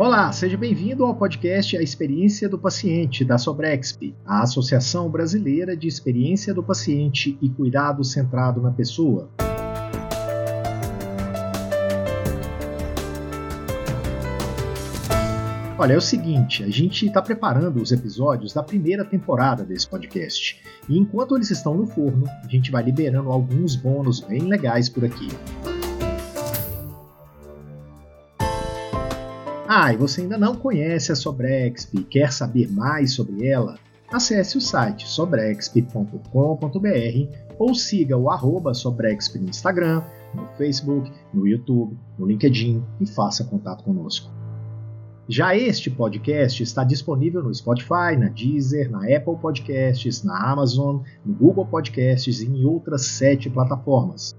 Olá, seja bem-vindo ao podcast A Experiência do Paciente da Sobrexp, a Associação Brasileira de Experiência do Paciente e Cuidado Centrado na Pessoa. Olha, é o seguinte, a gente está preparando os episódios da primeira temporada desse podcast. E enquanto eles estão no forno, a gente vai liberando alguns bônus bem legais por aqui. Ah, e você ainda não conhece a Sobrexp e quer saber mais sobre ela? Acesse o site sobrexp.com.br ou siga o arroba Sobrexp no Instagram, no Facebook, no YouTube, no LinkedIn e faça contato conosco. Já este podcast está disponível no Spotify, na Deezer, na Apple Podcasts, na Amazon, no Google Podcasts e em outras sete plataformas.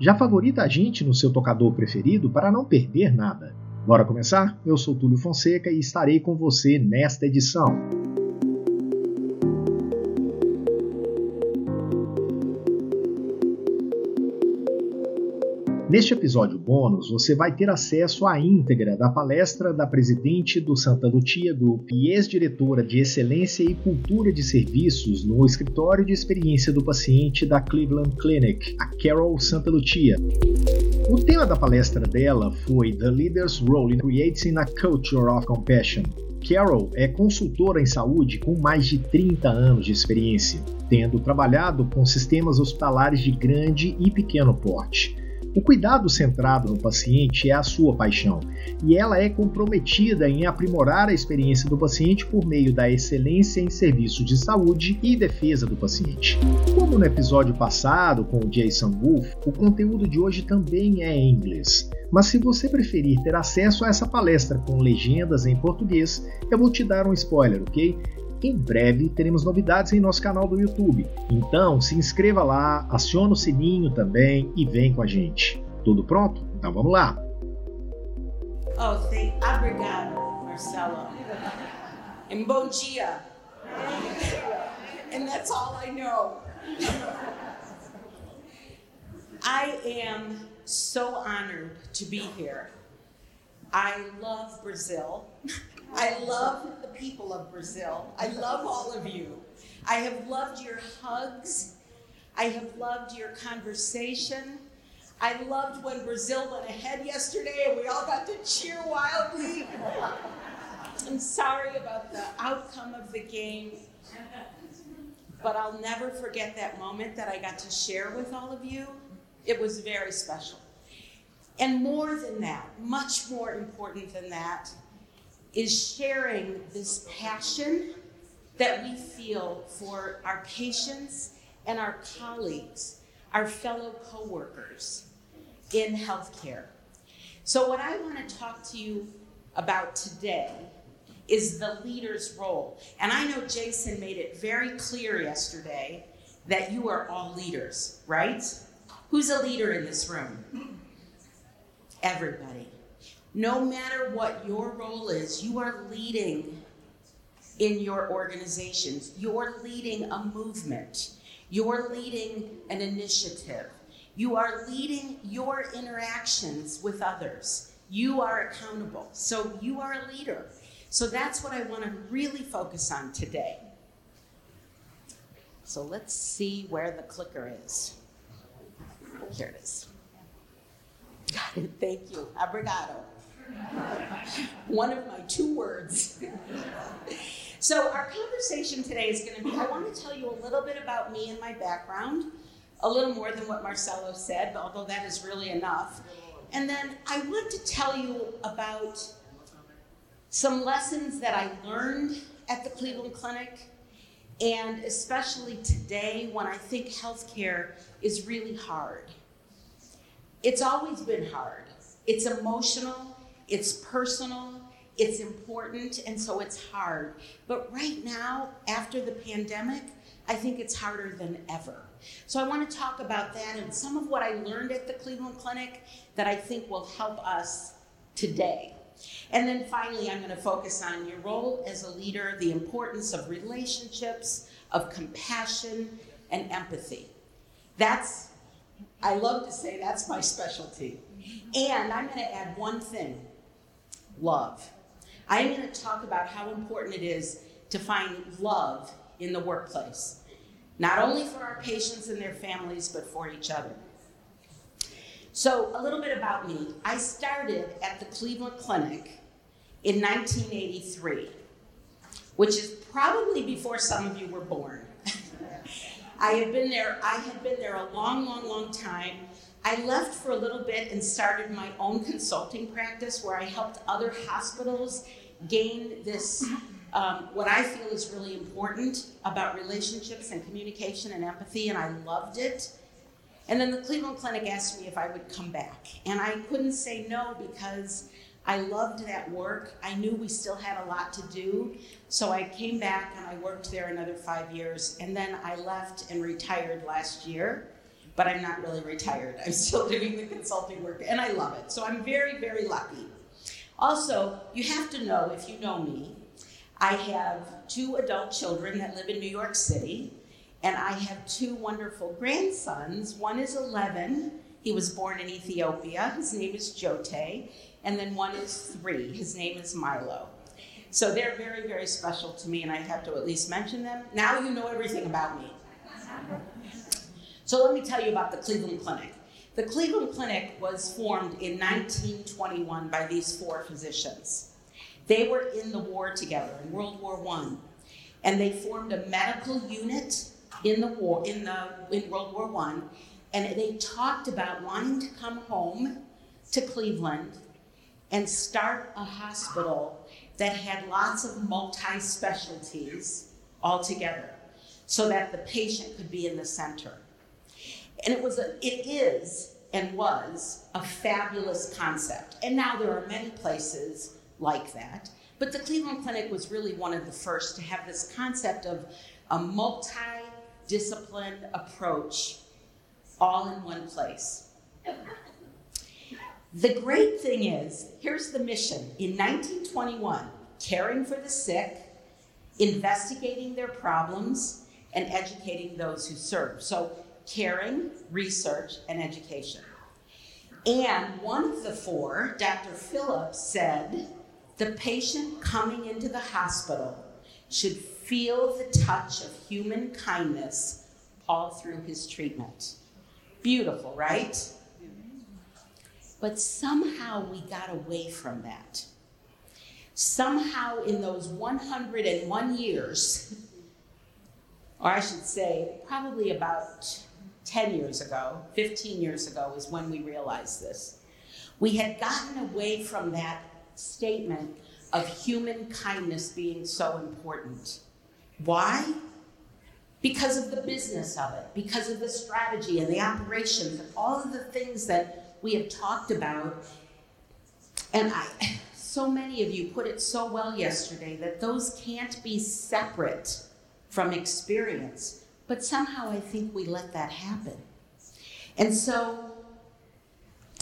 Já favorita a gente no seu tocador preferido para não perder nada. Bora começar? Eu sou Túlio Fonseca e estarei com você nesta edição. Neste episódio bônus, você vai ter acesso à íntegra da palestra da presidente do Santa Lucia Group e ex-diretora de Excelência e Cultura de Serviços no Escritório de Experiência do Paciente da Cleveland Clinic, a Carol Santa Lucia. O tema da palestra dela foi The Leader's Role in Creating a Culture of Compassion. Carol é consultora em saúde com mais de 30 anos de experiência, tendo trabalhado com sistemas hospitalares de grande e pequeno porte. O cuidado centrado no paciente é a sua paixão e ela é comprometida em aprimorar a experiência do paciente por meio da excelência em serviços de saúde e defesa do paciente. Como no episódio passado com o Jason Wolf, o conteúdo de hoje também é em inglês. Mas se você preferir ter acesso a essa palestra com legendas em português, eu vou te dar um spoiler, ok? Em breve teremos novidades em nosso canal do YouTube. Então se inscreva lá, acione o sininho também e vem com a gente. Tudo pronto? Então vamos lá! Oh, thank obrigado, Marcelo. And bom dia. And that's all I know. I am so honored to be here. I love Brazil. I love the people of Brazil. I love all of you. I have loved your hugs. I have loved your conversation. I loved when Brazil went ahead yesterday and we all got to cheer wildly. I'm sorry about the outcome of the game, but I'll never forget that moment that I got to share with all of you. It was very special. And more than that, much more important than that, is sharing this passion that we feel for our patients and our colleagues, our fellow coworkers in healthcare. So, what I want to talk to you about today is the leader's role. And I know Jason made it very clear yesterday that you are all leaders, right? Who's a leader in this room? Everybody. No matter what your role is, you are leading in your organizations. You're leading a movement. You're leading an initiative. You are leading your interactions with others. You are accountable. So you are a leader. So that's what I want to really focus on today. So let's see where the clicker is. Here it is. Got it. Thank you. Obrigado. One of my two words. so, our conversation today is going to be I want to tell you a little bit about me and my background, a little more than what Marcelo said, although that is really enough. And then I want to tell you about some lessons that I learned at the Cleveland Clinic, and especially today when I think healthcare is really hard. It's always been hard. It's emotional, it's personal, it's important, and so it's hard. But right now, after the pandemic, I think it's harder than ever. So I want to talk about that and some of what I learned at the Cleveland Clinic that I think will help us today. And then finally, I'm going to focus on your role as a leader, the importance of relationships, of compassion, and empathy. That's, I love to say, that's my specialty. And I'm going to add one thing love. I am going to talk about how important it is to find love in the workplace, not only for our patients and their families, but for each other. So, a little bit about me. I started at the Cleveland Clinic in 1983, which is probably before some of you were born. I have been there, I had been there a long, long, long time. I left for a little bit and started my own consulting practice where I helped other hospitals gain this, um, what I feel is really important about relationships and communication and empathy, and I loved it. And then the Cleveland Clinic asked me if I would come back. And I couldn't say no because I loved that work. I knew we still had a lot to do. So I came back and I worked there another five years. And then I left and retired last year. But I'm not really retired. I'm still doing the consulting work and I love it. So I'm very, very lucky. Also, you have to know if you know me, I have two adult children that live in New York City. And I have two wonderful grandsons. One is 11. He was born in Ethiopia. His name is Jote. And then one is three. His name is Milo. So they're very, very special to me, and I have to at least mention them. Now you know everything about me. So let me tell you about the Cleveland Clinic. The Cleveland Clinic was formed in 1921 by these four physicians. They were in the war together in World War I, and they formed a medical unit in the war in the in World War One, and they talked about wanting to come home to Cleveland and start a hospital that had lots of multi specialties all together so that the patient could be in the center. And it was a, it is and was a fabulous concept. And now there are many places like that. But the Cleveland Clinic was really one of the first to have this concept of a multi disciplined approach all in one place. The great thing is, here's the mission. In 1921, caring for the sick, investigating their problems, and educating those who serve. So, caring, research, and education. And one of the four, Dr. Phillips, said the patient coming into the hospital should feel the touch of human kindness all through his treatment. Beautiful, right? But somehow we got away from that. Somehow, in those 101 years, or I should say, probably about 10 years ago, 15 years ago, is when we realized this. We had gotten away from that statement of human kindness being so important. Why? Because of the business of it, because of the strategy and the operations, and all of the things that we have talked about. And I, so many of you put it so well yesterday that those can't be separate from experience. But somehow I think we let that happen. And so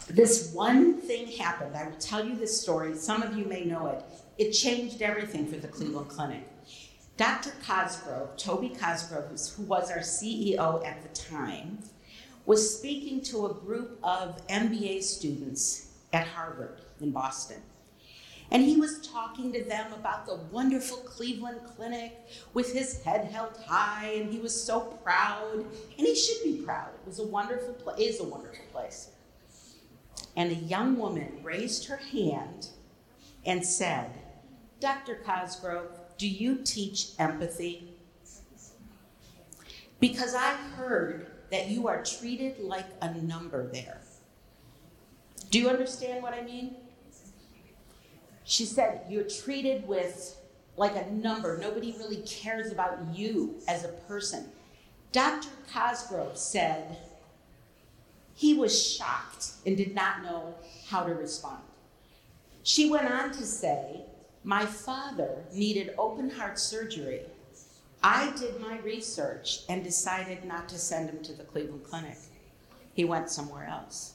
this one thing happened. I will tell you this story. Some of you may know it. It changed everything for the Cleveland Clinic. Dr. Cosgrove, Toby Cosgrove, who was our CEO at the time, was speaking to a group of MBA students at Harvard in Boston. And he was talking to them about the wonderful Cleveland Clinic with his head held high, and he was so proud. And he should be proud. It was a wonderful place, is a wonderful place. And a young woman raised her hand and said, Dr. Cosgrove, do you teach empathy? Because I heard that you are treated like a number there. Do you understand what I mean? She said, You're treated with like a number. Nobody really cares about you as a person. Dr. Cosgrove said he was shocked and did not know how to respond. She went on to say, My father needed open heart surgery I did my research and decided not to send him to the Cleveland Clinic. He went somewhere else.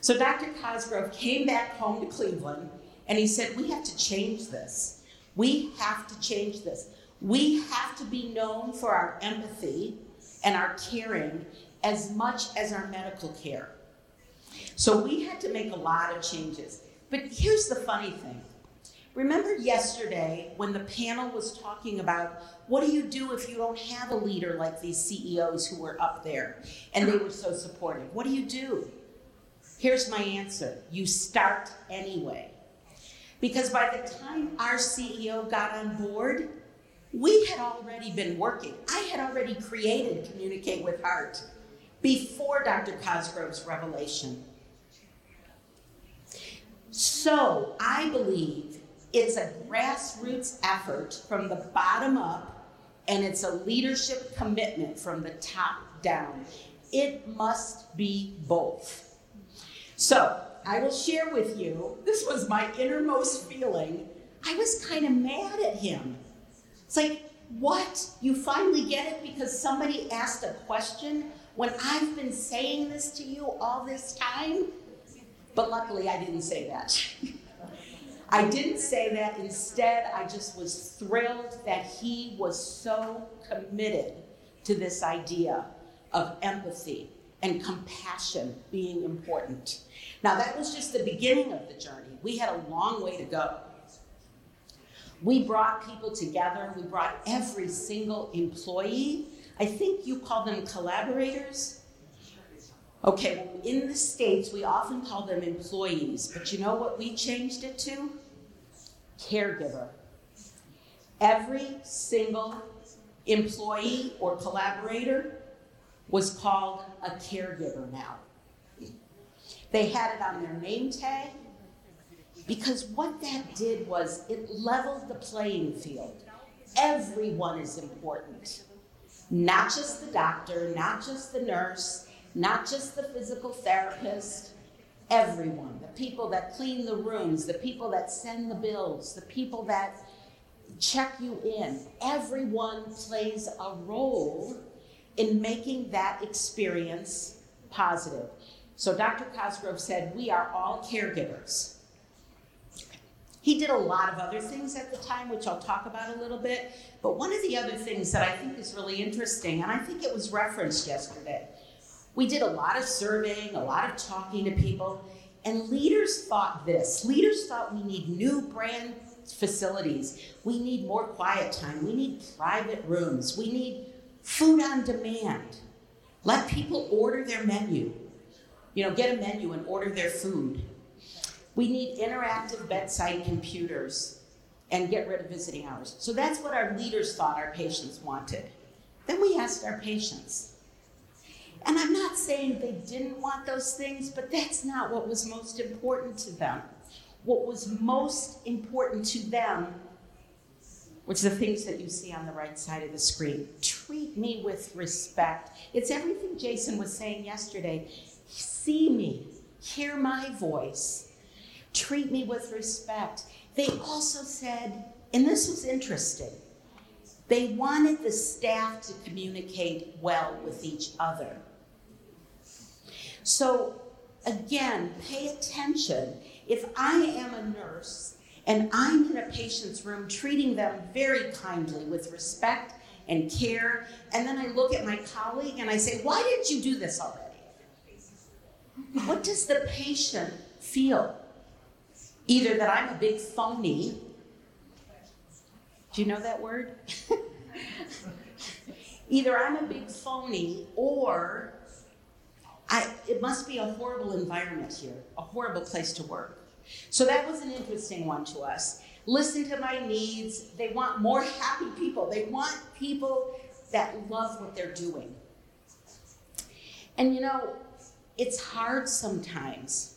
So Dr. Cosgrove came back home to Cleveland and he said, We have to change this. We have to change this. We have to be known for our empathy and our caring as much as our medical care. So we had to make a lot of changes. But here's the funny thing Remember yesterday when the panel was talking about what do you do if you don't have a leader like these CEOs who were up there and they were so supportive? What do you do? Here's my answer you start anyway. Because by the time our CEO got on board, we had already been working. I had already created Communicate with Heart before Dr. Cosgrove's revelation. So I believe it's a grassroots effort from the bottom up, and it's a leadership commitment from the top down. It must be both. So I will share with you this was my innermost feeling. I was kind of mad at him. It's like, what? You finally get it because somebody asked a question when I've been saying this to you all this time? But luckily, I didn't say that. I didn't say that. Instead, I just was thrilled that he was so committed to this idea of empathy and compassion being important. Now, that was just the beginning of the journey. We had a long way to go. We brought people together, we brought every single employee. I think you call them collaborators. Okay, well, in the States, we often call them employees, but you know what we changed it to? Caregiver. Every single employee or collaborator was called a caregiver now. They had it on their name tag because what that did was it leveled the playing field. Everyone is important, not just the doctor, not just the nurse, not just the physical therapist, everyone the people that clean the rooms, the people that send the bills, the people that check you in. Everyone plays a role in making that experience positive. So Dr. Cosgrove said, We are all caregivers. He did a lot of other things at the time, which I'll talk about a little bit. But one of the other things that I think is really interesting, and I think it was referenced yesterday, we did a lot of surveying, a lot of talking to people, and leaders thought this. Leaders thought we need new brand facilities. We need more quiet time. We need private rooms. We need food on demand. Let people order their menu. You know, get a menu and order their food. We need interactive bedside computers and get rid of visiting hours. So that's what our leaders thought our patients wanted. Then we asked our patients, and I'm not saying they didn't want those things, but that's not what was most important to them. What was most important to them was the things that you see on the right side of the screen. Treat me with respect. It's everything Jason was saying yesterday. See me, hear my voice, treat me with respect. They also said, and this was interesting, they wanted the staff to communicate well with each other. So, again, pay attention. If I am a nurse and I'm in a patient's room treating them very kindly with respect and care, and then I look at my colleague and I say, Why didn't you do this already? What does the patient feel? Either that I'm a big phony. Do you know that word? Either I'm a big phony or I, it must be a horrible environment here, a horrible place to work. So that was an interesting one to us. Listen to my needs. They want more happy people. They want people that love what they're doing. And you know, it's hard sometimes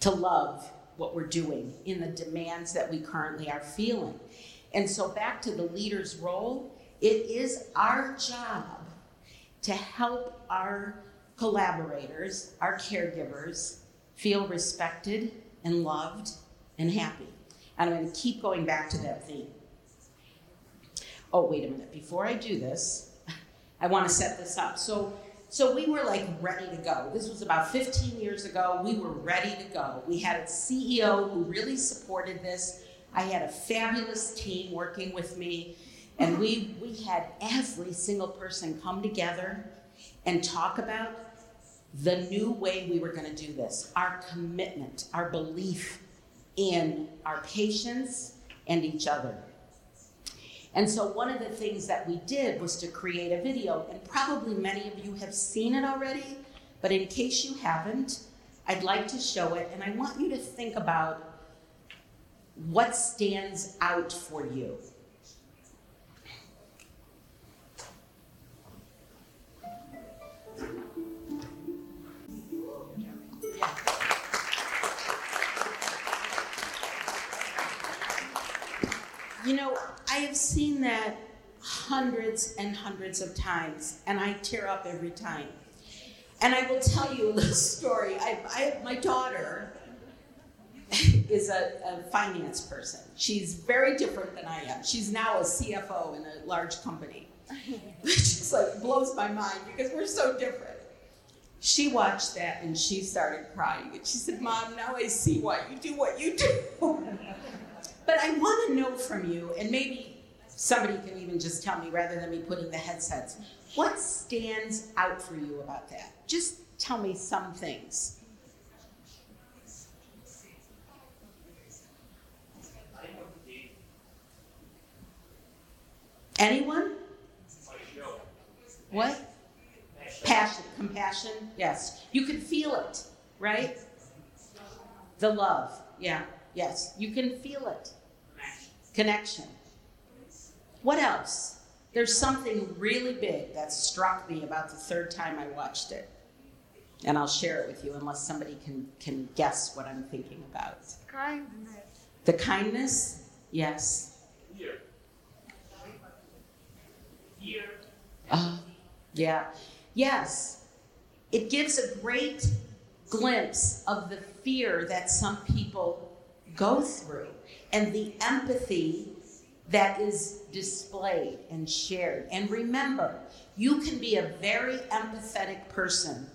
to love what we're doing in the demands that we currently are feeling. And so, back to the leader's role, it is our job to help our collaborators, our caregivers, feel respected and loved and happy. And I'm going to keep going back to that theme. Oh, wait a minute. Before I do this, I want to set this up. So, so we were like ready to go. This was about 15 years ago. We were ready to go. We had a CEO who really supported this. I had a fabulous team working with me, and we we had every single person come together and talk about the new way we were going to do this, our commitment, our belief in our patients and each other. And so, one of the things that we did was to create a video, and probably many of you have seen it already, but in case you haven't, I'd like to show it, and I want you to think about what stands out for you. You know, I have seen that hundreds and hundreds of times, and I tear up every time. And I will tell you a little story. I, I my daughter is a, a, finance person. She's very different than I am. She's now a CFO in a large company. Which just like blows my mind because we're so different. She watched that and she started crying. And she said, Mom, now I see why you do what you do. But I want to know from you, and maybe somebody can even just tell me rather than me putting the headsets, what stands out for you about that? Just tell me some things. Anyone? What? Passion, compassion, yes. You can feel it, right? The love, yeah, yes. You can feel it connection. What else? There's something really big that struck me about the third time I watched it. And I'll share it with you unless somebody can, can guess what I'm thinking about. Kindness. The kindness? Yes. Fear. Fear. Uh, yeah. Yes. It gives a great glimpse of the fear that some people go through and the empathy that is displayed and shared. And remember, you can be a very empathetic person,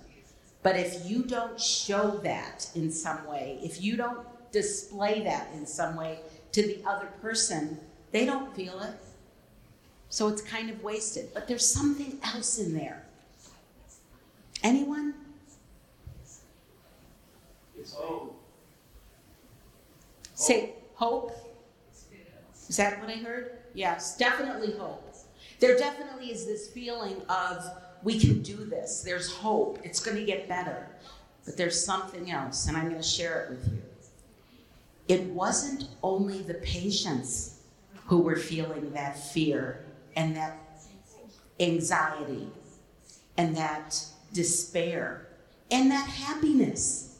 but if you don't show that in some way, if you don't display that in some way to the other person, they don't feel it. So it's kind of wasted. But there's something else in there. Anyone? It's hope. Say hope. Is that what I heard? Yes, definitely hope. There definitely is this feeling of we can do this. There's hope. It's going to get better. But there's something else, and I'm going to share it with you. It wasn't only the patients who were feeling that fear and that anxiety and that despair and that happiness.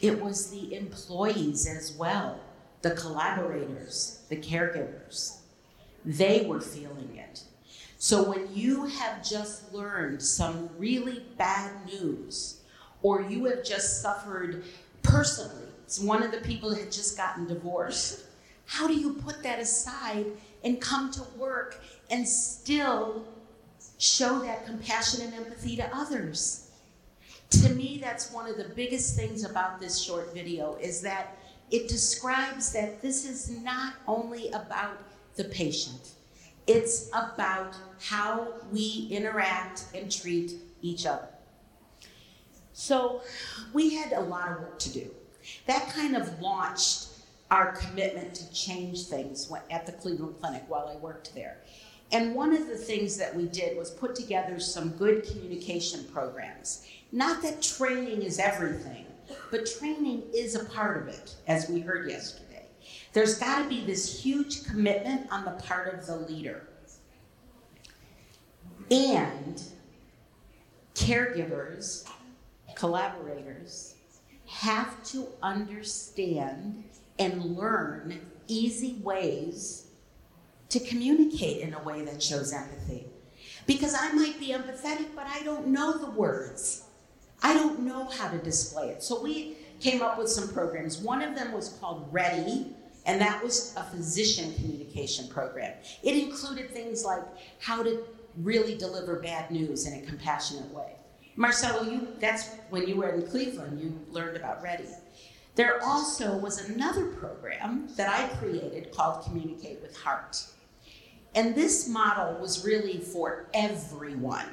It was the employees as well, the collaborators, the caregivers. They were feeling it. So when you have just learned some really bad news, or you have just suffered personally, it's one of the people had just gotten divorced, how do you put that aside and come to work and still show that compassion and empathy to others? To me, that's one of the biggest things about this short video is that it describes that this is not only about the patient, it's about how we interact and treat each other. So we had a lot of work to do. That kind of launched our commitment to change things at the Cleveland Clinic while I worked there. And one of the things that we did was put together some good communication programs. Not that training is everything, but training is a part of it, as we heard yesterday. There's got to be this huge commitment on the part of the leader. And caregivers, collaborators, have to understand and learn easy ways to communicate in a way that shows empathy. Because I might be empathetic, but I don't know the words. I don't know how to display it. So we came up with some programs. One of them was called REDE, and that was a physician communication program. It included things like how to really deliver bad news in a compassionate way. Marcelo, you that's when you were in Cleveland, you learned about REDE. There also was another program that I created called Communicate with Heart. And this model was really for everyone.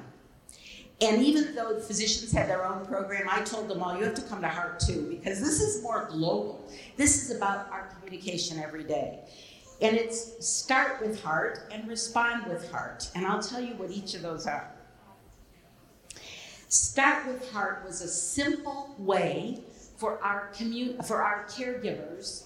And even though physicians had their own program, I told them all, you have to come to Heart too, because this is more global. This is about our communication every day. And it's start with heart and respond with heart. And I'll tell you what each of those are. Start with heart was a simple way for our commu- for our caregivers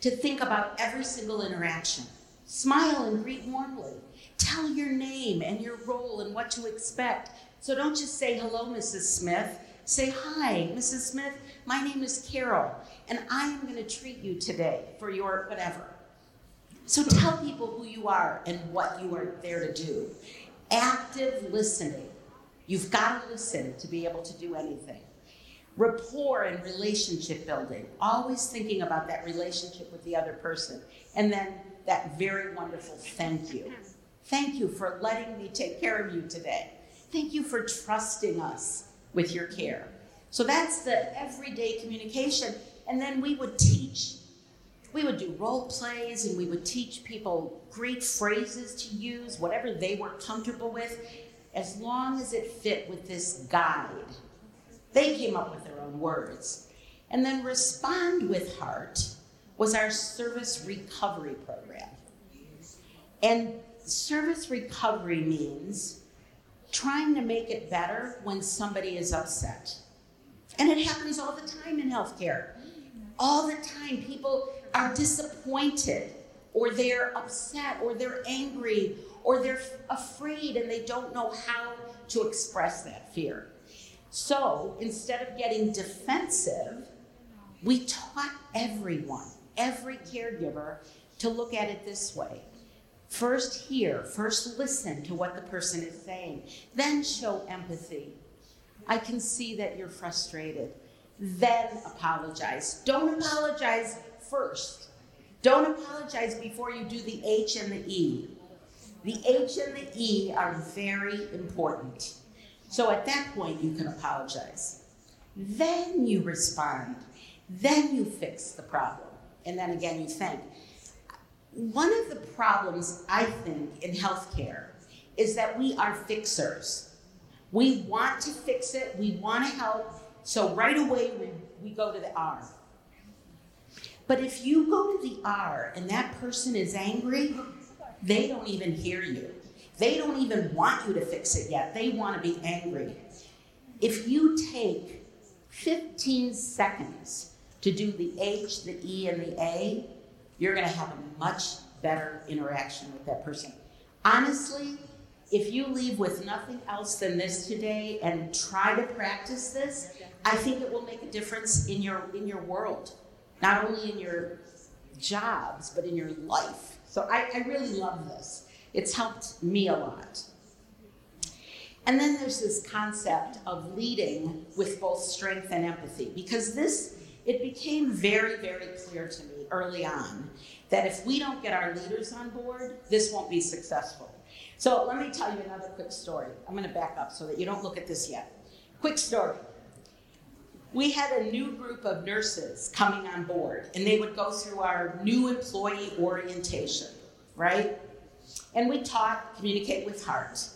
to think about every single interaction. Smile and greet warmly. Tell your name and your role and what to expect. So don't just say hello, Mrs. Smith. Say hi, Mrs. Smith. My name is Carol, and I am going to treat you today for your whatever. So tell people who you are and what you are there to do. Active listening. You've got to listen to be able to do anything. Rapport and relationship building. Always thinking about that relationship with the other person. And then that very wonderful thank you. Thank you for letting me take care of you today. Thank you for trusting us with your care. So that's the everyday communication. And then we would teach we would do role plays and we would teach people great phrases to use, whatever they were comfortable with, as long as it fit with this guide. They came up with their own words. And then Respond with Heart was our service recovery program. And service recovery means trying to make it better when somebody is upset. And it happens all the time in healthcare. All the time, people are disappointed or they're upset or they're angry or they're afraid and they don't know how to express that fear. So instead of getting defensive, we taught everyone, every caregiver, to look at it this way. First, hear, first, listen to what the person is saying, then show empathy. I can see that you're frustrated. Then apologize. Don't apologize first. Don't apologize before you do the H and the E. The H and the E are very important. So at that point, you can apologize. Then you respond. Then you fix the problem. And then again, you thank. One of the problems, I think, in healthcare is that we are fixers. We want to fix it, we want to help, so right away we, we go to the R. But if you go to the R and that person is angry, they don't even hear you. They don't even want you to fix it yet. They want to be angry. If you take 15 seconds to do the H, the E, and the A, you're going to have a much better interaction with that person. Honestly, if you leave with nothing else than this today and try to practice this, I think it will make a difference in your in your world not only in your jobs, but in your life. So I, I really love this. It's helped me a lot. And then there's this concept of leading with both strength and empathy, because this, it became very, very clear to me early on that if we don't get our leaders on board, this won't be successful. So let me tell you another quick story. I'm going to back up so that you don't look at this yet. Quick story we had a new group of nurses coming on board, and they would go through our new employee orientation, right? And we taught communicate with heart.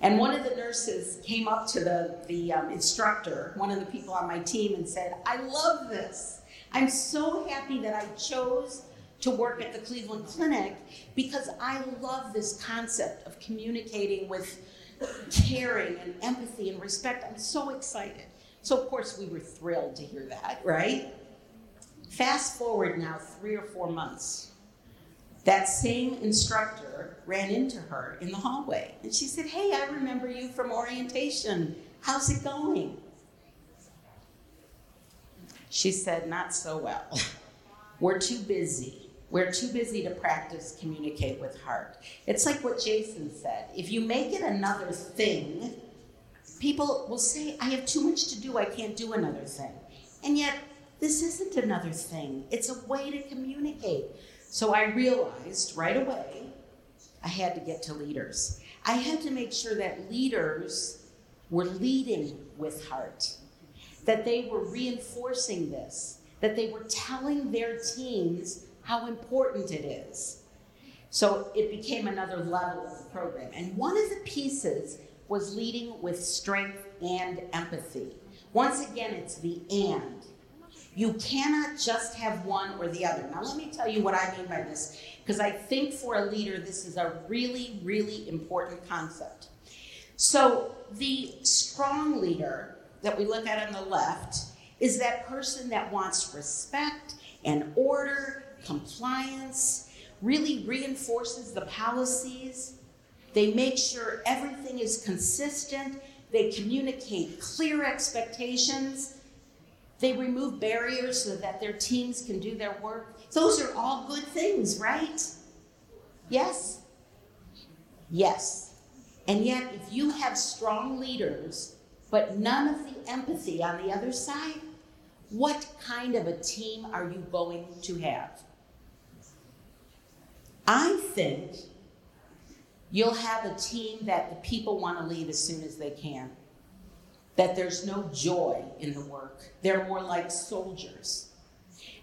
And one of the nurses came up to the, the um, instructor, one of the people on my team, and said, I love this. I'm so happy that I chose to work at the Cleveland Clinic because I love this concept of communicating with caring and empathy and respect. I'm so excited. So, of course, we were thrilled to hear that, right? Fast forward now three or four months. That same instructor ran into her in the hallway and she said, Hey, I remember you from orientation. How's it going? She said, Not so well. We're too busy. We're too busy to practice communicate with heart. It's like what Jason said if you make it another thing, People will say, I have too much to do, I can't do another thing. And yet, this isn't another thing, it's a way to communicate. So I realized right away I had to get to leaders. I had to make sure that leaders were leading with heart, that they were reinforcing this, that they were telling their teams how important it is. So it became another level of the program. And one of the pieces was leading with strength and empathy. Once again, it's the and. You cannot just have one or the other. Now, let me tell you what I mean by this, because I think for a leader, this is a really, really important concept. So, the strong leader that we look at on the left is that person that wants respect and order, compliance, really reinforces the policies. They make sure everything is consistent. They communicate clear expectations. They remove barriers so that their teams can do their work. Those are all good things, right? Yes? Yes. And yet, if you have strong leaders, but none of the empathy on the other side, what kind of a team are you going to have? I think you'll have a team that the people want to leave as soon as they can. That there's no joy in the work. They're more like soldiers.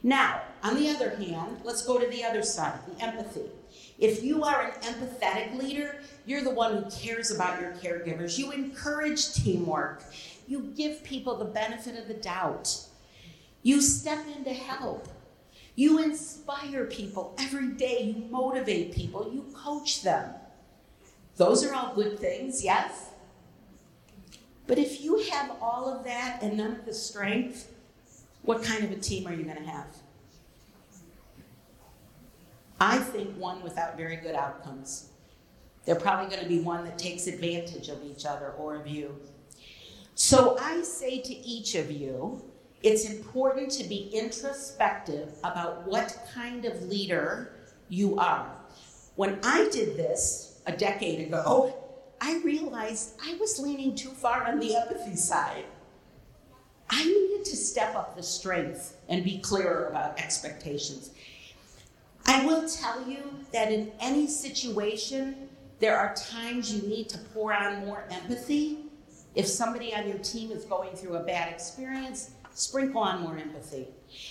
Now, on the other hand, let's go to the other side the empathy. If you are an empathetic leader, you're the one who cares about your caregivers. You encourage teamwork. You give people the benefit of the doubt. You step in to help. You inspire people every day. You motivate people. You coach them. Those are all good things, yes? But if you have all of that and none of the strength, what kind of a team are you going to have? I think one without very good outcomes. They're probably going to be one that takes advantage of each other or of you. So I say to each of you, it's important to be introspective about what kind of leader you are. When I did this a decade ago, I realized I was leaning too far on the empathy side. I needed to step up the strength and be clearer about expectations. I will tell you that in any situation, there are times you need to pour on more empathy. If somebody on your team is going through a bad experience, sprinkle on more empathy.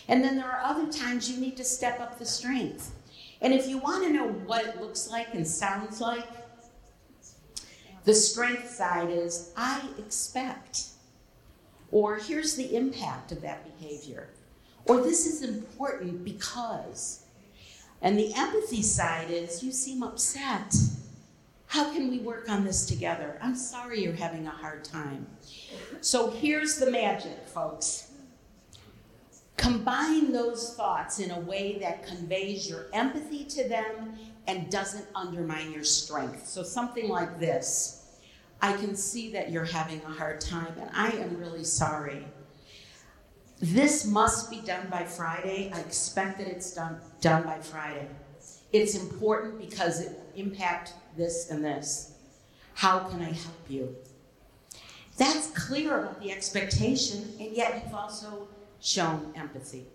And then there are other times you need to step up the strength. And if you want to know what it looks like and sounds like, the strength side is I expect. Or here's the impact of that behavior. Or this is important because. And the empathy side is you seem upset. How can we work on this together? I'm sorry you're having a hard time. So here's the magic, folks. Combine those thoughts in a way that conveys your empathy to them and doesn't undermine your strength. So, something like this I can see that you're having a hard time, and I am really sorry. This must be done by Friday. I expect that it's done, done by Friday. It's important because it will impact this and this. How can I help you? That's clear about the expectation, and yet you've also shown empathy.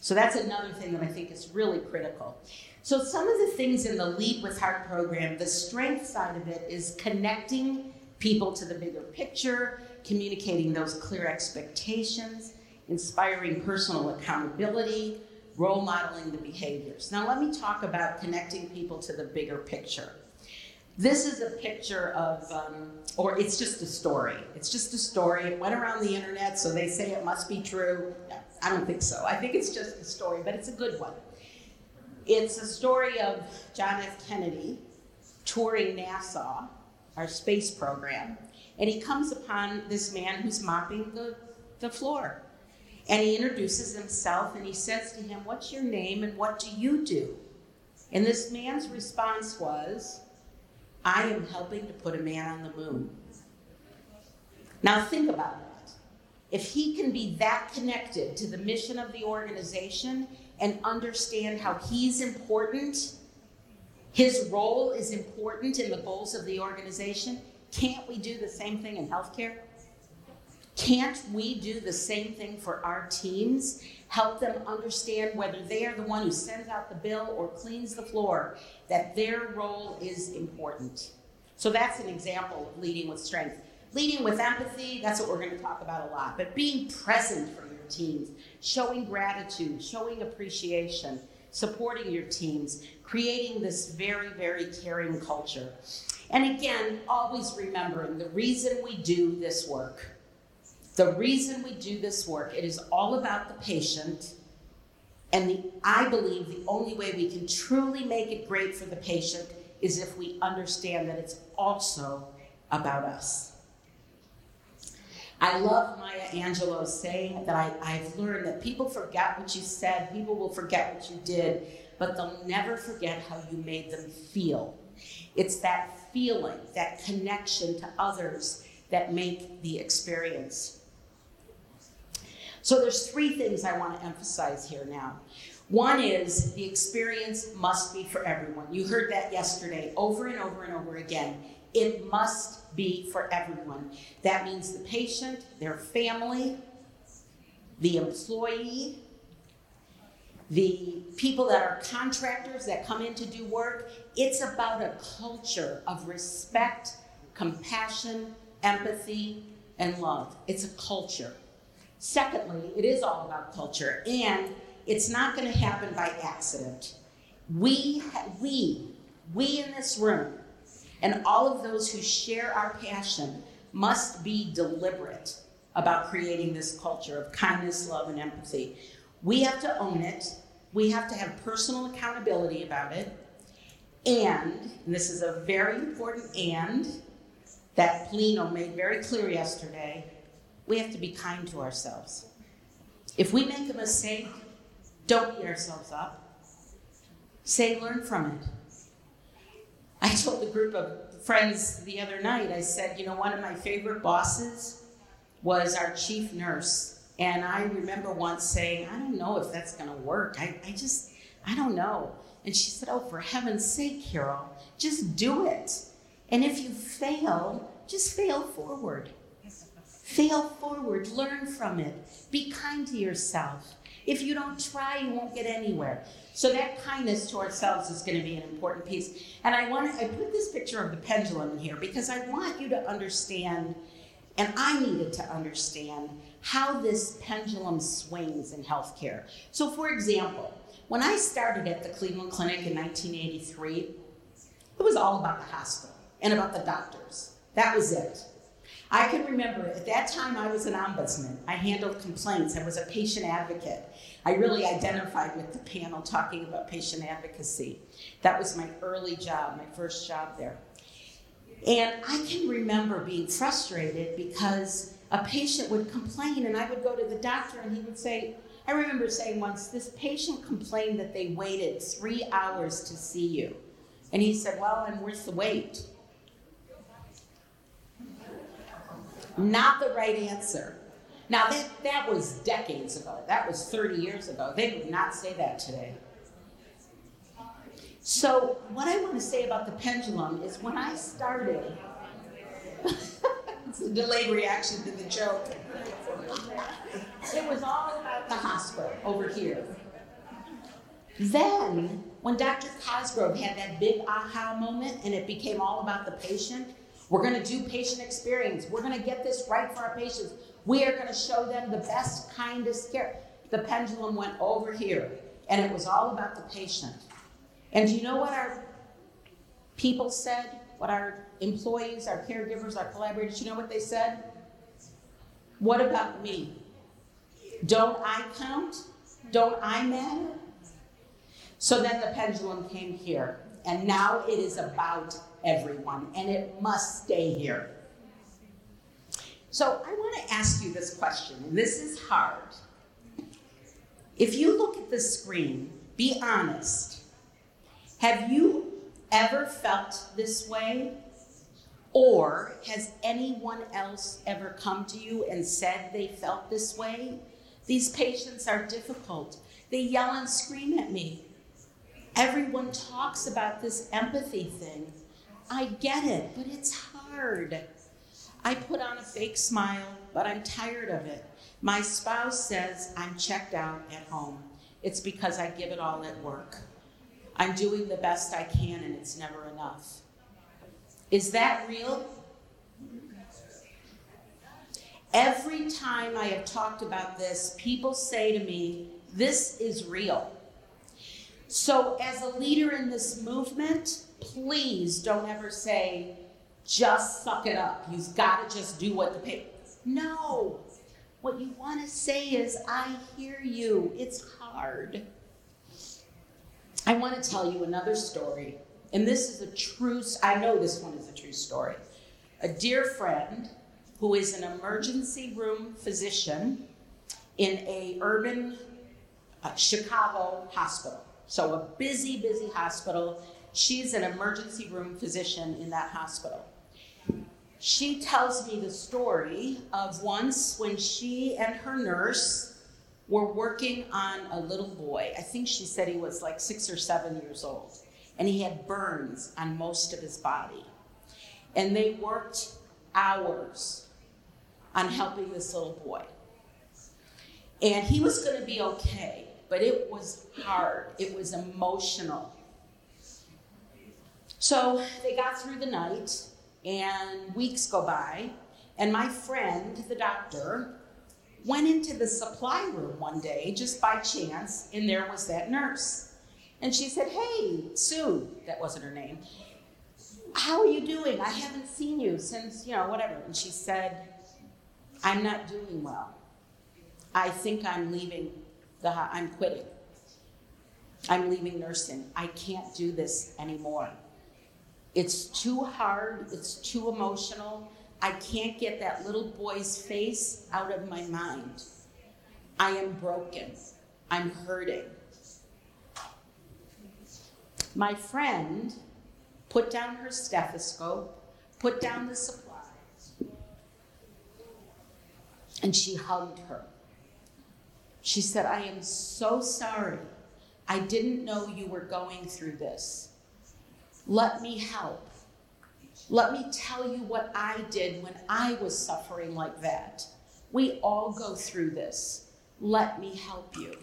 So that's another thing that I think is really critical. So, some of the things in the Lead with Heart program, the strength side of it is connecting people to the bigger picture, communicating those clear expectations, inspiring personal accountability, role modeling the behaviors. Now, let me talk about connecting people to the bigger picture. This is a picture of, um, or it's just a story. It's just a story. It went around the internet, so they say it must be true. I don't think so. I think it's just a story, but it's a good one. It's a story of John F. Kennedy touring NASA, our space program, and he comes upon this man who's mopping the, the floor. And he introduces himself and he says to him, What's your name and what do you do? And this man's response was, I am helping to put a man on the moon. Now think about that. If he can be that connected to the mission of the organization and understand how he's important, his role is important in the goals of the organization, can't we do the same thing in healthcare? Can't we do the same thing for our teams? Help them understand whether they are the one who sends out the bill or cleans the floor, that their role is important. So that's an example of leading with strength. Leading with empathy, that's what we're going to talk about a lot. But being present for your teams, showing gratitude, showing appreciation, supporting your teams, creating this very, very caring culture. And again, always remembering the reason we do this work. The reason we do this work, it is all about the patient. And the, I believe the only way we can truly make it great for the patient is if we understand that it's also about us. I love Maya Angelou saying that I, I've learned that people forget what you said, people will forget what you did, but they'll never forget how you made them feel. It's that feeling, that connection to others that make the experience. So there's three things I want to emphasize here now. One is the experience must be for everyone. You heard that yesterday over and over and over again. It must be for everyone. That means the patient, their family, the employee, the people that are contractors that come in to do work. It's about a culture of respect, compassion, empathy, and love. It's a culture. Secondly, it is all about culture, and it's not going to happen by accident. We, we, we in this room and all of those who share our passion must be deliberate about creating this culture of kindness, love, and empathy. We have to own it. We have to have personal accountability about it. And, and this is a very important and that Polino made very clear yesterday, we have to be kind to ourselves. If we make a mistake, don't beat ourselves up. Say, learn from it. I told a group of friends the other night, I said, you know, one of my favorite bosses was our chief nurse. And I remember once saying, I don't know if that's going to work. I, I just, I don't know. And she said, Oh, for heaven's sake, Carol, just do it. And if you fail, just fail forward. Fail forward, learn from it, be kind to yourself. If you don't try, you won't get anywhere. So that kindness to ourselves is going to be an important piece. And I want to, I put this picture of the pendulum in here because I want you to understand, and I needed to understand how this pendulum swings in healthcare. So, for example, when I started at the Cleveland Clinic in 1983, it was all about the hospital and about the doctors. That was it. I can remember at that time I was an ombudsman. I handled complaints. I was a patient advocate. I really identified with the panel talking about patient advocacy. That was my early job, my first job there. And I can remember being frustrated because a patient would complain and I would go to the doctor and he would say, I remember saying once, this patient complained that they waited three hours to see you. And he said, Well, I'm worth the wait. Not the right answer. Now, that, that was decades ago. That was 30 years ago. They would not say that today. So, what I want to say about the pendulum is when I started, it's a delayed reaction to the joke. It was all about the hospital over here. Then, when Dr. Cosgrove had that big aha moment and it became all about the patient, we're going to do patient experience. We're going to get this right for our patients. We are going to show them the best, kindest care. The pendulum went over here, and it was all about the patient. And do you know what our people said? What our employees, our caregivers, our collaborators, you know what they said? What about me? Don't I count? Don't I matter? So then the pendulum came here, and now it is about everyone, and it must stay here. So I want to ask you this question, and this is hard. If you look at the screen, be honest. Have you ever felt this way? Or has anyone else ever come to you and said they felt this way? These patients are difficult. They yell and scream at me. Everyone talks about this empathy thing. I get it, but it's hard. I put on a fake smile, but I'm tired of it. My spouse says I'm checked out at home. It's because I give it all at work. I'm doing the best I can, and it's never enough. Is that real? Every time I have talked about this, people say to me, This is real. So, as a leader in this movement, please don't ever say, just suck it up. You've got to just do what the paper. No. What you want to say is, I hear you. It's hard. I want to tell you another story. And this is a true, I know this one is a true story. A dear friend who is an emergency room physician in a urban uh, Chicago hospital. So a busy, busy hospital. She's an emergency room physician in that hospital. She tells me the story of once when she and her nurse were working on a little boy. I think she said he was like six or seven years old, and he had burns on most of his body. And they worked hours on helping this little boy. And he was going to be okay, but it was hard, it was emotional. So they got through the night, and weeks go by, and my friend, the doctor, went into the supply room one day just by chance, and there was that nurse. And she said, Hey, Sue, that wasn't her name, how are you doing? I haven't seen you since, you know, whatever. And she said, I'm not doing well. I think I'm leaving the, I'm quitting. I'm leaving nursing. I can't do this anymore. It's too hard, it's too emotional. I can't get that little boy's face out of my mind. I am broken. I'm hurting. My friend put down her stethoscope, put down the supplies, and she hugged her. She said, I am so sorry. I didn't know you were going through this. Let me help. Let me tell you what I did when I was suffering like that. We all go through this. Let me help you.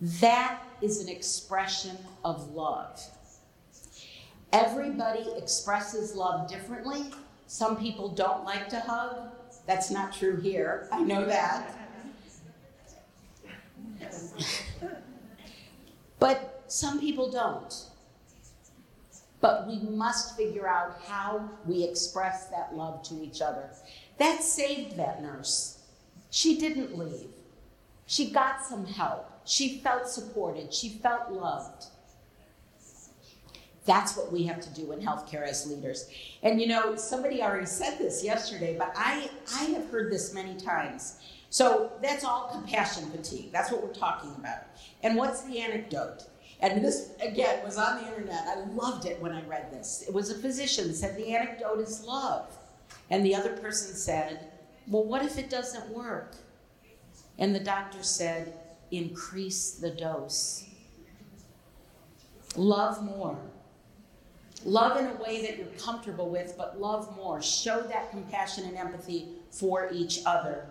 That is an expression of love. Everybody expresses love differently. Some people don't like to hug. That's not true here. I know that. but some people don't. But we must figure out how we express that love to each other. That saved that nurse. She didn't leave. She got some help. She felt supported. She felt loved. That's what we have to do in healthcare as leaders. And you know, somebody already said this yesterday, but I, I have heard this many times. So that's all compassion fatigue. That's what we're talking about. And what's the anecdote? And this, again, was on the internet. I loved it when I read this. It was a physician that said the anecdote is love. And the other person said, Well, what if it doesn't work? And the doctor said, Increase the dose. Love more. Love in a way that you're comfortable with, but love more. Show that compassion and empathy for each other.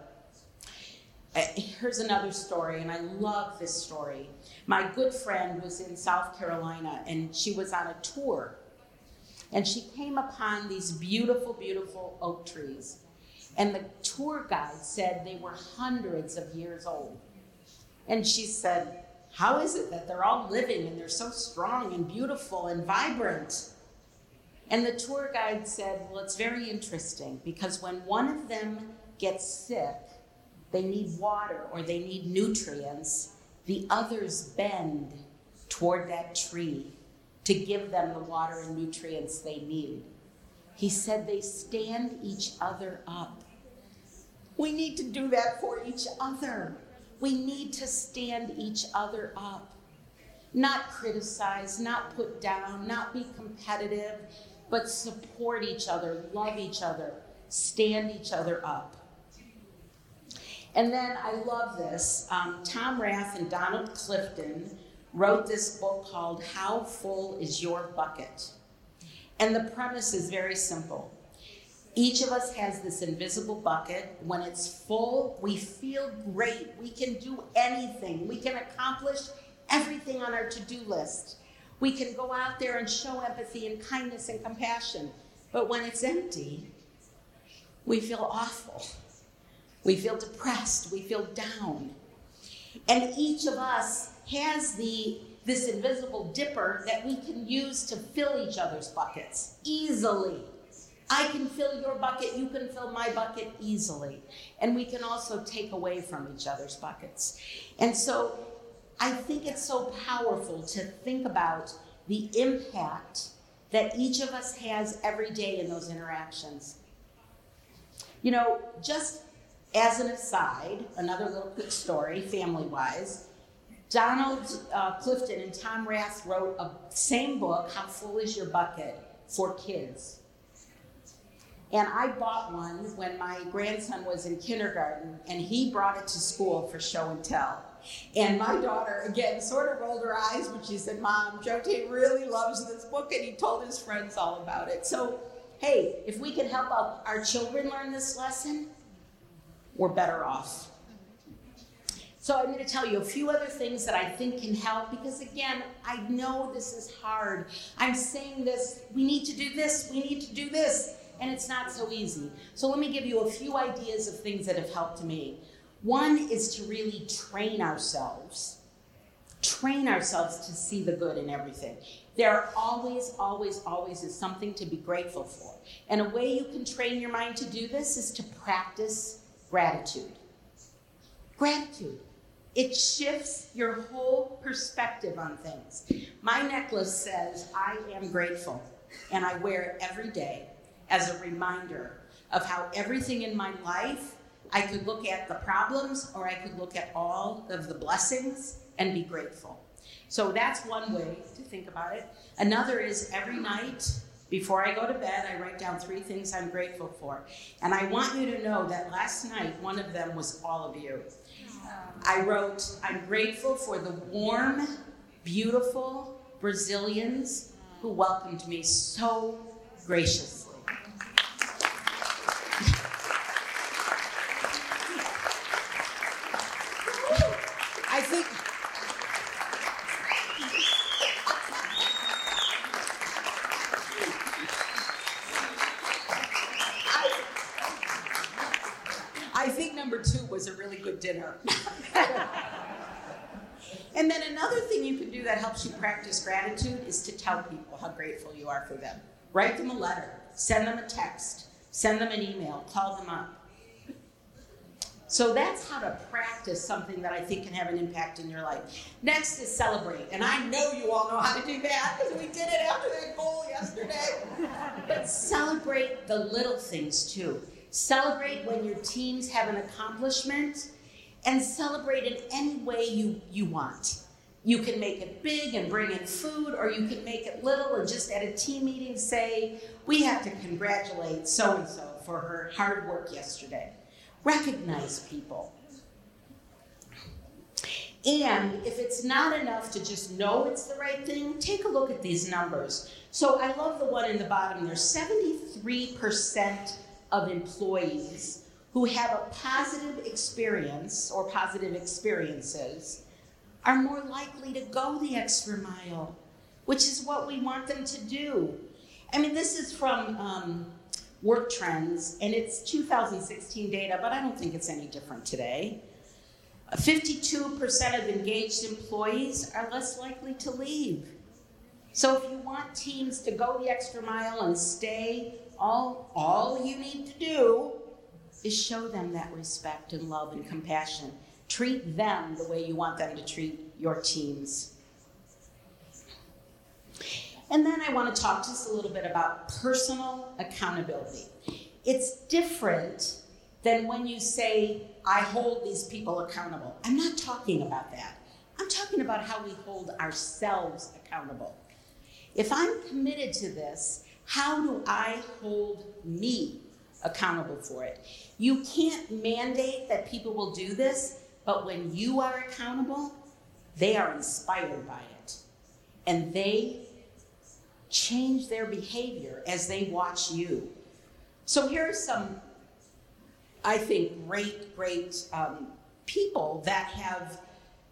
Uh, here's another story, and I love this story. My good friend was in South Carolina and she was on a tour. And she came upon these beautiful, beautiful oak trees. And the tour guide said they were hundreds of years old. And she said, How is it that they're all living and they're so strong and beautiful and vibrant? And the tour guide said, Well, it's very interesting because when one of them gets sick, they need water or they need nutrients, the others bend toward that tree to give them the water and nutrients they need. He said they stand each other up. We need to do that for each other. We need to stand each other up. Not criticize, not put down, not be competitive, but support each other, love each other, stand each other up. And then I love this. Um, Tom Rath and Donald Clifton wrote this book called How Full Is Your Bucket? And the premise is very simple. Each of us has this invisible bucket. When it's full, we feel great. We can do anything. We can accomplish everything on our to do list. We can go out there and show empathy and kindness and compassion. But when it's empty, we feel awful. We feel depressed. We feel down. And each of us has the this invisible dipper that we can use to fill each other's buckets easily. I can fill your bucket, you can fill my bucket easily. And we can also take away from each other's buckets. And so I think it's so powerful to think about the impact that each of us has every day in those interactions. You know, just as an aside, another little quick story, family wise, Donald uh, Clifton and Tom Rath wrote a same book, How Full Is Your Bucket, for kids. And I bought one when my grandson was in kindergarten, and he brought it to school for show and tell. And my daughter, again, sort of rolled her eyes but she said, Mom, Joe Tate really loves this book, and he told his friends all about it. So, hey, if we can help our children learn this lesson, we're better off. So, I'm going to tell you a few other things that I think can help because, again, I know this is hard. I'm saying this, we need to do this, we need to do this, and it's not so easy. So, let me give you a few ideas of things that have helped me. One is to really train ourselves, train ourselves to see the good in everything. There are always, always, always is something to be grateful for. And a way you can train your mind to do this is to practice gratitude. Gratitude. It shifts your whole perspective on things. My necklace says, I am grateful, and I wear it every day as a reminder of how everything in my life I could look at the problems or I could look at all of the blessings and be grateful. So that's one way to think about it. Another is every night before I go to bed, I write down three things I'm grateful for. And I want you to know that last night, one of them was all of you. I wrote, I'm grateful for the warm, beautiful Brazilians who welcomed me so graciously. dinner. and then another thing you can do that helps you practice gratitude is to tell people how grateful you are for them. Write them a letter, send them a text, send them an email, call them up. So that's how to practice something that I think can have an impact in your life. Next is celebrate. And I know you all know how to do that because we did it after that goal yesterday. But celebrate the little things too. Celebrate when your teams have an accomplishment and celebrate in any way you, you want. You can make it big and bring in food, or you can make it little and just at a team meeting say, We have to congratulate so and so for her hard work yesterday. Recognize people. And if it's not enough to just know it's the right thing, take a look at these numbers. So I love the one in the bottom there 73% of employees who have a positive experience or positive experiences are more likely to go the extra mile, which is what we want them to do. I mean, this is from um, Work Trends, and it's 2016 data, but I don't think it's any different today. 52% of engaged employees are less likely to leave. So if you want teams to go the extra mile and stay, all, all you need to do is show them that respect and love and compassion. Treat them the way you want them to treat your teams. And then I want to talk just a little bit about personal accountability. It's different than when you say, I hold these people accountable. I'm not talking about that. I'm talking about how we hold ourselves accountable. If I'm committed to this, how do I hold me accountable for it? You can't mandate that people will do this, but when you are accountable, they are inspired by it. And they change their behavior as they watch you. So here are some, I think, great, great um, people that have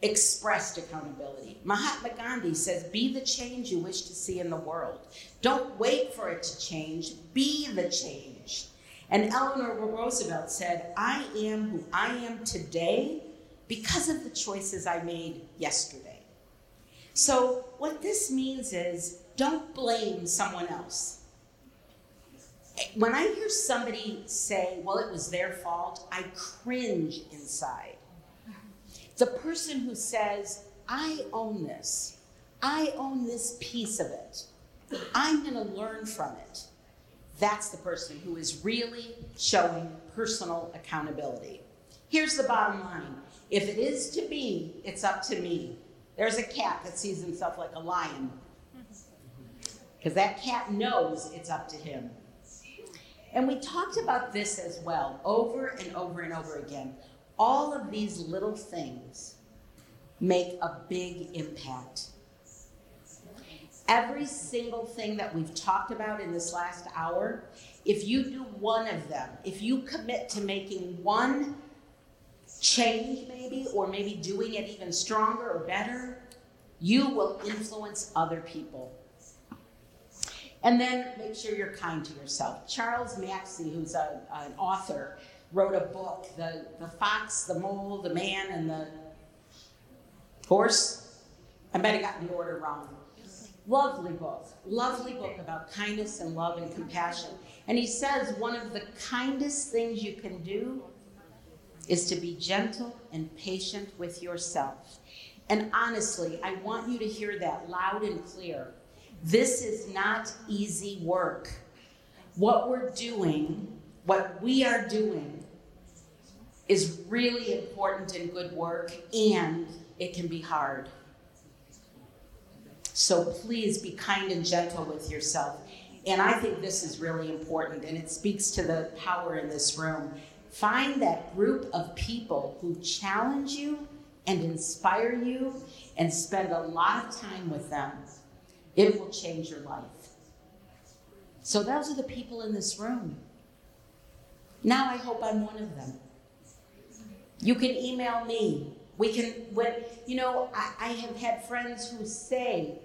expressed accountability. Mahatma Gandhi says, Be the change you wish to see in the world. Don't wait for it to change, be the change. And Eleanor Roosevelt said, I am who I am today because of the choices I made yesterday. So, what this means is don't blame someone else. When I hear somebody say, well, it was their fault, I cringe inside. The person who says, I own this, I own this piece of it, I'm going to learn from it. That's the person who is really showing personal accountability. Here's the bottom line if it is to be, it's up to me. There's a cat that sees himself like a lion because that cat knows it's up to him. And we talked about this as well over and over and over again. All of these little things make a big impact. Every single thing that we've talked about in this last hour, if you do one of them, if you commit to making one change, maybe, or maybe doing it even stronger or better, you will influence other people. And then make sure you're kind to yourself. Charles Mackesy, who's a, an author, wrote a book, the, the Fox, the Mole, the Man, and the Horse. I might have gotten the order wrong. Lovely book, lovely book about kindness and love and compassion. And he says one of the kindest things you can do is to be gentle and patient with yourself. And honestly, I want you to hear that loud and clear. This is not easy work. What we're doing, what we are doing, is really important and good work, and it can be hard. So please be kind and gentle with yourself. And I think this is really important, and it speaks to the power in this room. Find that group of people who challenge you and inspire you and spend a lot of time with them it will change your life. So, those are the people in this room. Now, I hope I'm one of them. You can email me. We can, when, you know, I, I have had friends who say,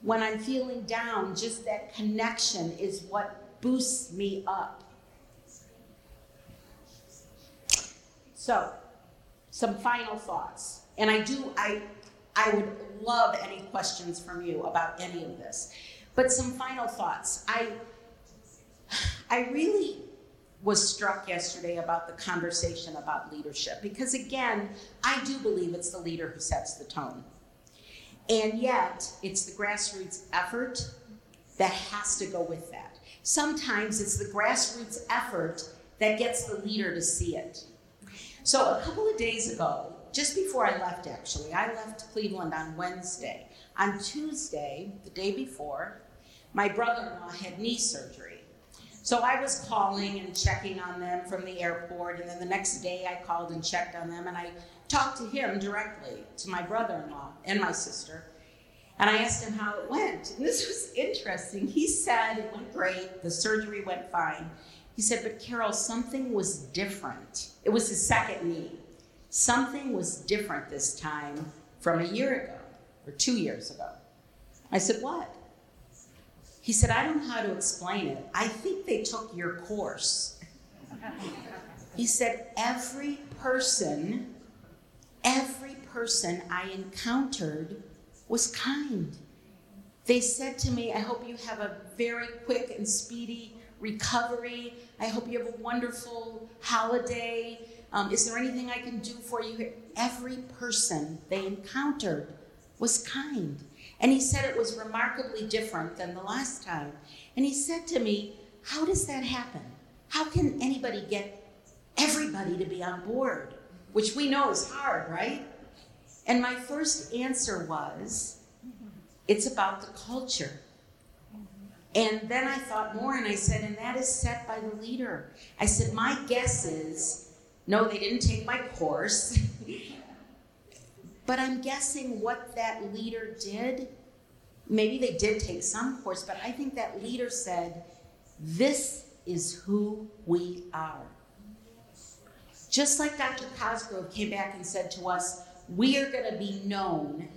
when I'm feeling down, just that connection is what boosts me up. So, some final thoughts. And I do, I, I would love any questions from you about any of this. But some final thoughts. I I really was struck yesterday about the conversation about leadership because again, I do believe it's the leader who sets the tone. And yet, it's the grassroots effort that has to go with that. Sometimes it's the grassroots effort that gets the leader to see it. So, a couple of days ago, just before I left, actually. I left Cleveland on Wednesday. On Tuesday, the day before, my brother in law had knee surgery. So I was calling and checking on them from the airport, and then the next day I called and checked on them, and I talked to him directly, to my brother in law and my sister. And I asked him how it went. And this was interesting. He said it went great, the surgery went fine. He said, but Carol, something was different. It was his second knee. Something was different this time from a year ago or two years ago. I said, What? He said, I don't know how to explain it. I think they took your course. he said, Every person, every person I encountered was kind. They said to me, I hope you have a very quick and speedy recovery. I hope you have a wonderful holiday. Um, is there anything I can do for you? Every person they encountered was kind. And he said it was remarkably different than the last time. And he said to me, How does that happen? How can anybody get everybody to be on board? Which we know is hard, right? And my first answer was, It's about the culture. And then I thought more and I said, And that is set by the leader. I said, My guess is no, they didn't take my course. but I'm guessing what that leader did, maybe they did take some course, but I think that leader said, This is who we are. Just like Dr. Cosgrove came back and said to us, we are going to be known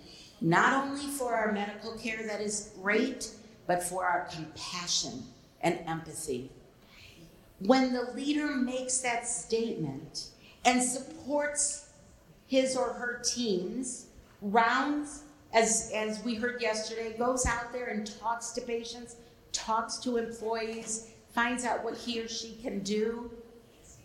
not only for our medical care that is great, but for our compassion and empathy when the leader makes that statement and supports his or her teams, rounds, as, as we heard yesterday, goes out there and talks to patients, talks to employees, finds out what he or she can do,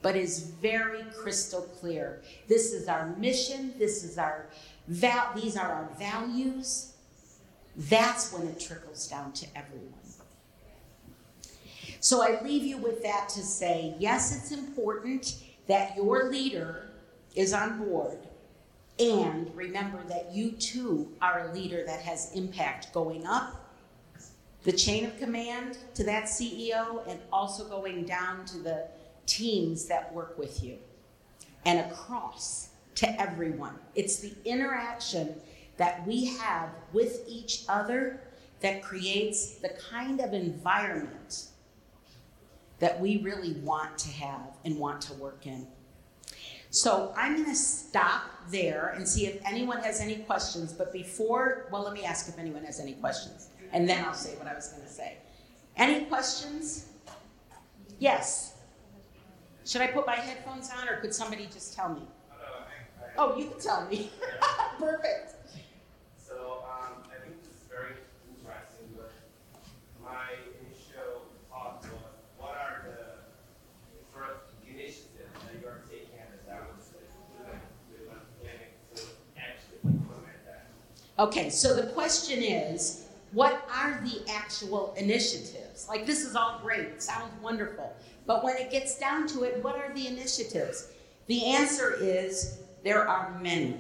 but is very crystal clear. This is our mission, this is our val- these are our values. That's when it trickles down to everyone. So I leave you with that to say yes, it's important that your leader is on board. And remember that you too are a leader that has impact going up the chain of command to that CEO and also going down to the teams that work with you and across to everyone. It's the interaction that we have with each other that creates the kind of environment that we really want to have and want to work in. So I'm going to stop there and see if anyone has any questions. But before, well, let me ask if anyone has any questions, and then I'll say what I was going to say. Any questions? Yes. Should I put my headphones on, or could somebody just tell me? Oh, you can tell me. Perfect. So um, I think this is very interesting, but my initial thought was, what are the sort of initiatives that you are taking at the Cleveland Cleveland Clinic to actually implement that? Okay, so the question is, what are the actual initiatives? Like, this is all great, sounds wonderful, but when it gets down to it, what are the initiatives? The answer is there are many.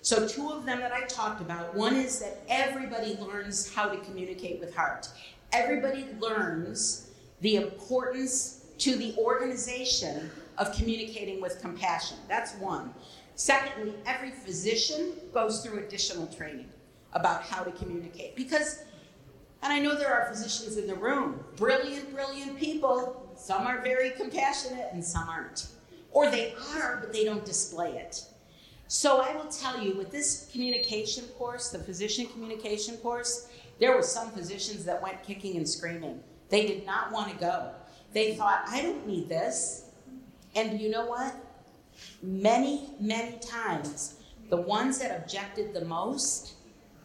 So, two of them that I talked about one is that everybody learns how to communicate with heart, everybody learns the importance to the organization of communicating with compassion. That's one. Secondly, every physician goes through additional training about how to communicate because and I know there are physicians in the room, brilliant, brilliant people. Some are very compassionate and some aren't. Or they are, but they don't display it. So I will tell you, with this communication course, the physician communication course, there were some physicians that went kicking and screaming. They did not want to go. They thought, I don't need this. And you know what? Many, many times, the ones that objected the most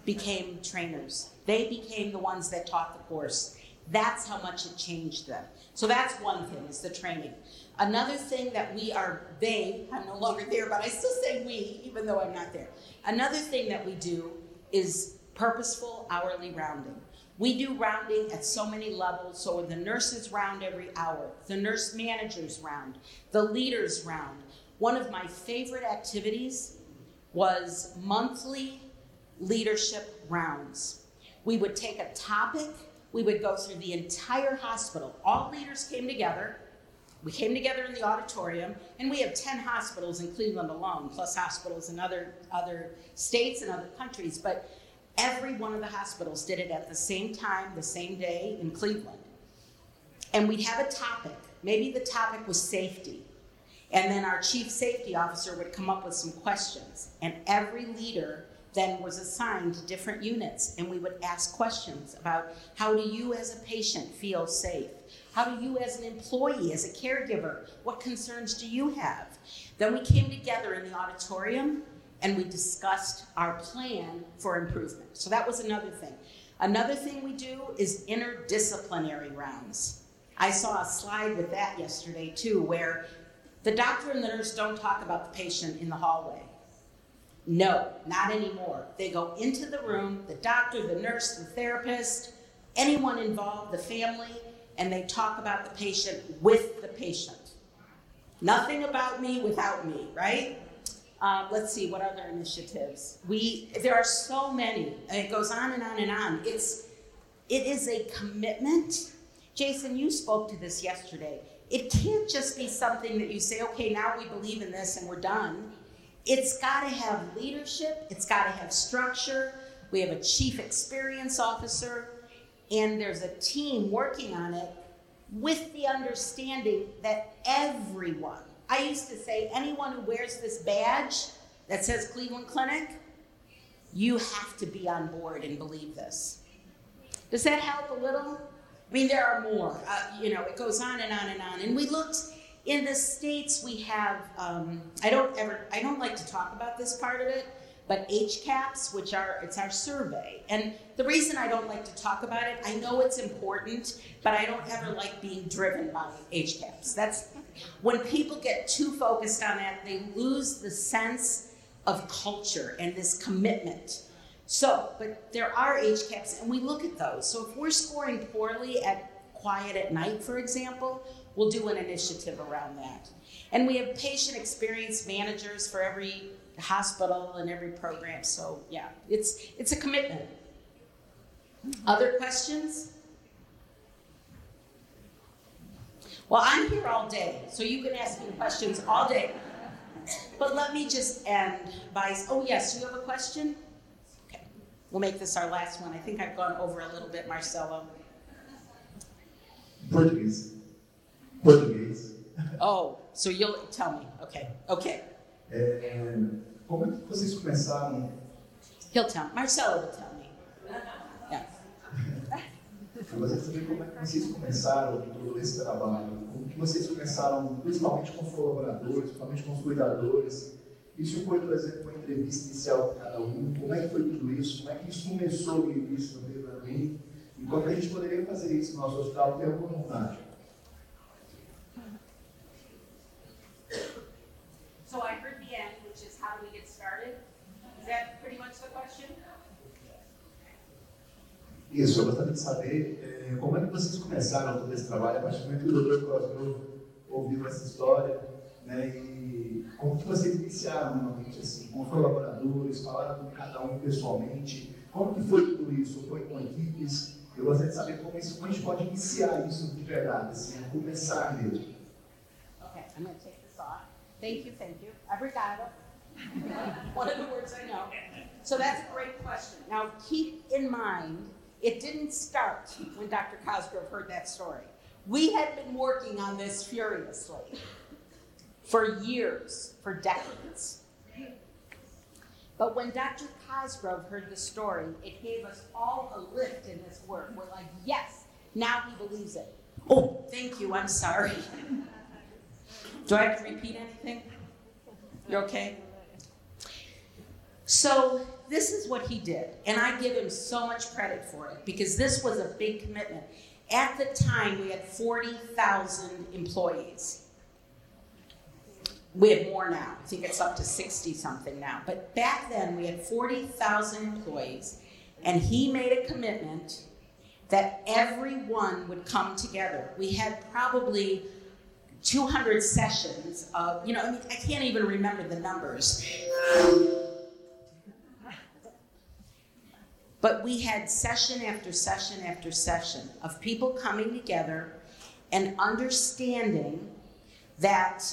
became trainers. They became the ones that taught the course. That's how much it changed them. So that's one thing, is the training. Another thing that we are, they, I'm no longer there, but I still say we, even though I'm not there. Another thing that we do is purposeful hourly rounding. We do rounding at so many levels. So the nurses round every hour, the nurse managers round, the leaders round. One of my favorite activities was monthly leadership rounds. We would take a topic, we would go through the entire hospital. All leaders came together. We came together in the auditorium, and we have 10 hospitals in Cleveland alone, plus hospitals in other, other states and other countries. But every one of the hospitals did it at the same time, the same day in Cleveland. And we'd have a topic. Maybe the topic was safety. And then our chief safety officer would come up with some questions. And every leader then was assigned to different units and we would ask questions about how do you as a patient feel safe? How do you as an employee, as a caregiver, what concerns do you have? Then we came together in the auditorium and we discussed our plan for improvement. So that was another thing. Another thing we do is interdisciplinary rounds. I saw a slide with that yesterday too, where the doctor and the nurse don't talk about the patient in the hallway. No, not anymore. They go into the room, the doctor, the nurse, the therapist, anyone involved, the family, and they talk about the patient with the patient. Nothing about me without me, right? Um, let's see what other initiatives. We there are so many, it goes on and on and on. It's it is a commitment. Jason, you spoke to this yesterday. It can't just be something that you say, okay, now we believe in this and we're done. It's got to have leadership, it's got to have structure. We have a chief experience officer, and there's a team working on it with the understanding that everyone, I used to say, anyone who wears this badge that says Cleveland Clinic, you have to be on board and believe this. Does that help a little? Mean, there are more. Uh, you know, it goes on and on and on. And we looked in the states we have um, i don't ever i don't like to talk about this part of it but HCAHPS which are it's our survey and the reason i don't like to talk about it i know it's important but i don't ever like being driven by HCAHPS that's when people get too focused on that they lose the sense of culture and this commitment so but there are HCAHPS and we look at those so if we're scoring poorly at quiet at night for example we'll do an initiative around that. And we have patient experience managers for every hospital and every program. So yeah, it's it's a commitment. Other questions? Well, I'm here all day, so you can ask me questions all day. But let me just end by oh yes, you have a question? We'll make this our last one. I think I've gone over a little bit, Marcelo. Portuguese. Português. Oh, so you'll tell me. Okay, okay. É, como é que vocês começaram? He'll tell Marcelo will tell me. Yeah. Eu gostaria de saber como é que vocês começaram todo esse trabalho. Como que vocês começaram, principalmente com colaboradores, principalmente com os cuidadores. Isso foi, por exemplo, entrevista inicial com cada um. Como é que foi tudo isso? Como é que isso começou no início, no meio para mim? E como a gente poderia fazer isso no nosso hospital, ter alguma vontade? So I heard the end, which is how do we get started? Is that pretty much the question? Isso, eu gostaria de saber é, como é que vocês começaram todo esse trabalho, a partir do momento que o Dr. Cosgrove ouviu essa história, né, e como que vocês iniciaram realmente, assim, com os colaboradores, falaram com cada um pessoalmente, como que foi tudo isso? Foi com equipes? Eu gostaria de saber como, isso, como a gente pode iniciar isso de verdade, assim, começar mesmo. Okay, I'm going to take this off. Thank you, thank you. Obrigado. One of the words I know. So that's a great question. Now, keep in mind, it didn't start when Dr. Cosgrove heard that story. We had been working on this furiously for years, for decades. But when Dr. Cosgrove heard the story, it gave us all a lift in this work. We're like, yes, now he believes it. Oh, thank you, I'm sorry. Do I have to repeat anything? You're okay? So, this is what he did, and I give him so much credit for it because this was a big commitment. At the time, we had 40,000 employees. We have more now. I think it's up to 60 something now. But back then, we had 40,000 employees, and he made a commitment that everyone would come together. We had probably 200 sessions of, you know, I, mean, I can't even remember the numbers. But we had session after session after session of people coming together and understanding that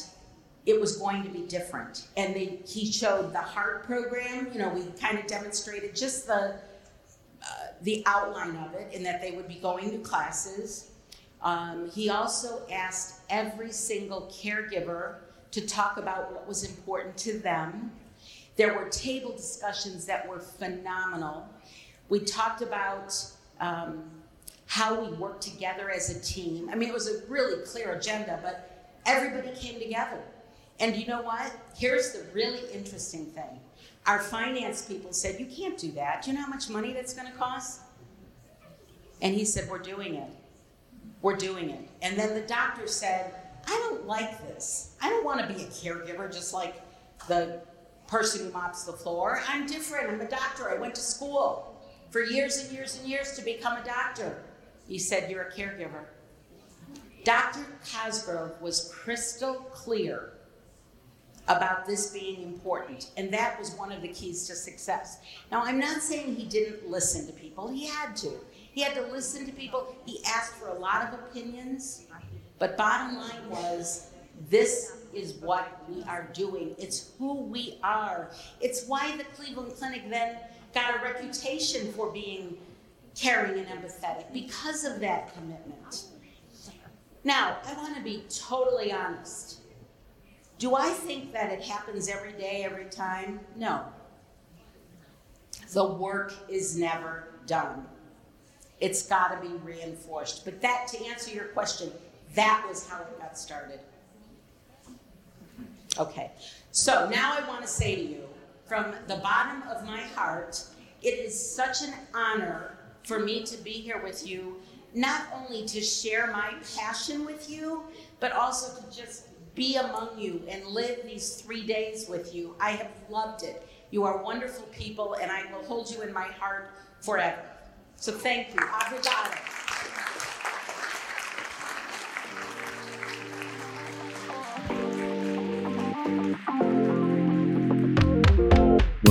it was going to be different. And they, he showed the heart program. You know, we kind of demonstrated just the uh, the outline of it, in that they would be going to classes. Um, he also asked every single caregiver to talk about what was important to them. There were table discussions that were phenomenal. We talked about um, how we work together as a team. I mean, it was a really clear agenda, but everybody came together. And you know what? Here's the really interesting thing. Our finance people said, You can't do that. Do you know how much money that's going to cost? And he said, We're doing it. We're doing it. And then the doctor said, I don't like this. I don't want to be a caregiver just like the person who mops the floor. I'm different. I'm a doctor. I went to school for years and years and years to become a doctor. He said, You're a caregiver. Dr. Cosgrove was crystal clear about this being important, and that was one of the keys to success. Now, I'm not saying he didn't listen to people, he had to. He had to listen to people, he asked for a lot of opinions, but bottom line was this is what we are doing. It's who we are. It's why the Cleveland Clinic then got a reputation for being caring and empathetic because of that commitment. Now, I want to be totally honest. Do I think that it happens every day, every time? No. The work is never done. It's got to be reinforced. But that, to answer your question, that was how it got started. Okay. So now I want to say to you, from the bottom of my heart, it is such an honor for me to be here with you, not only to share my passion with you, but also to just be among you and live these three days with you. I have loved it. You are wonderful people, and I will hold you in my heart forever. So thank you.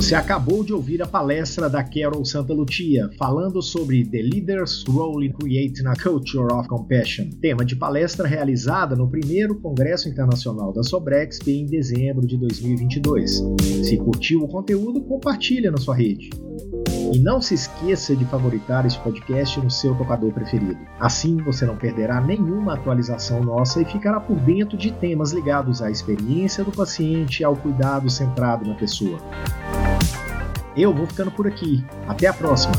Você acabou de ouvir a palestra da Carol Santa Lucia, falando sobre The Leader's Role in Creating a Culture of Compassion, tema de palestra realizada no primeiro Congresso Internacional da Sobrexp em dezembro de 2022. Se curtiu o conteúdo, compartilha na sua rede. E não se esqueça de favoritar este podcast no seu tocador preferido. Assim você não perderá nenhuma atualização nossa e ficará por dentro de temas ligados à experiência do paciente e ao cuidado centrado na pessoa. Eu vou ficando por aqui. Até a próxima!